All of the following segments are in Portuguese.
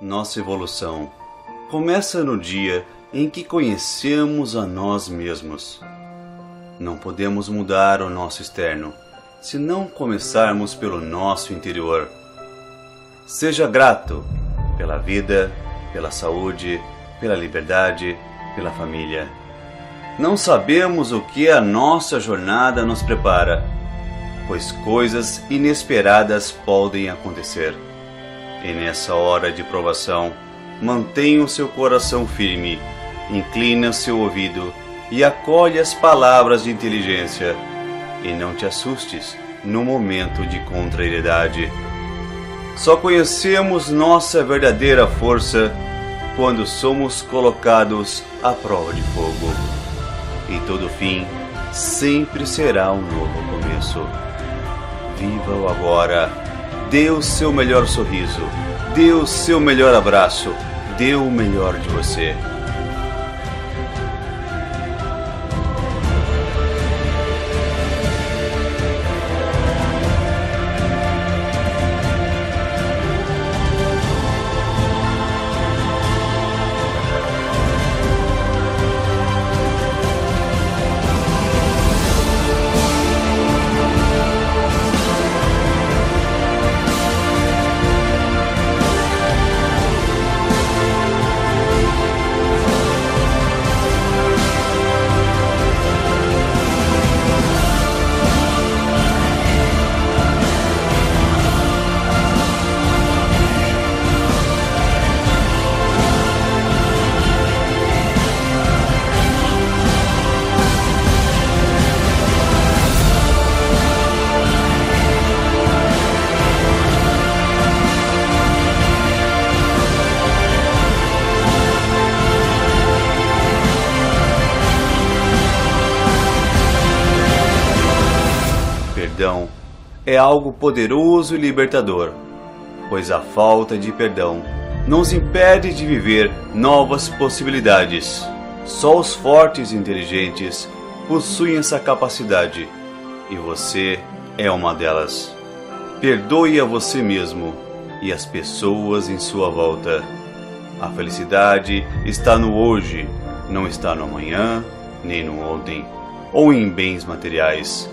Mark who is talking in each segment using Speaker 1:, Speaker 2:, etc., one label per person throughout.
Speaker 1: Nossa evolução começa no dia em que conhecemos a nós mesmos. Não podemos mudar o nosso externo se não começarmos pelo nosso interior. Seja grato pela vida, pela saúde, pela liberdade, pela família. Não sabemos o que a nossa jornada nos prepara, pois coisas inesperadas podem acontecer. E nessa hora de provação, mantenha o seu coração firme, inclina seu ouvido e acolhe as palavras de inteligência. E não te assustes no momento de contrariedade. Só conhecemos nossa verdadeira força quando somos colocados à prova de fogo. E todo fim sempre será um novo começo. Viva o agora. Dê o seu melhor sorriso. Dê o seu melhor abraço. Dê o melhor de você. Perdão é algo poderoso e libertador, pois a falta de perdão nos impede de viver novas possibilidades. Só os fortes e inteligentes possuem essa capacidade, e você é uma delas. Perdoe a você mesmo e as pessoas em sua volta. A felicidade está no hoje, não está no amanhã, nem no ontem, ou em bens materiais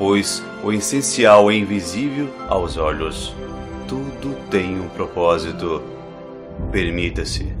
Speaker 1: pois o essencial é invisível aos olhos. Tudo tem um propósito. Permita-se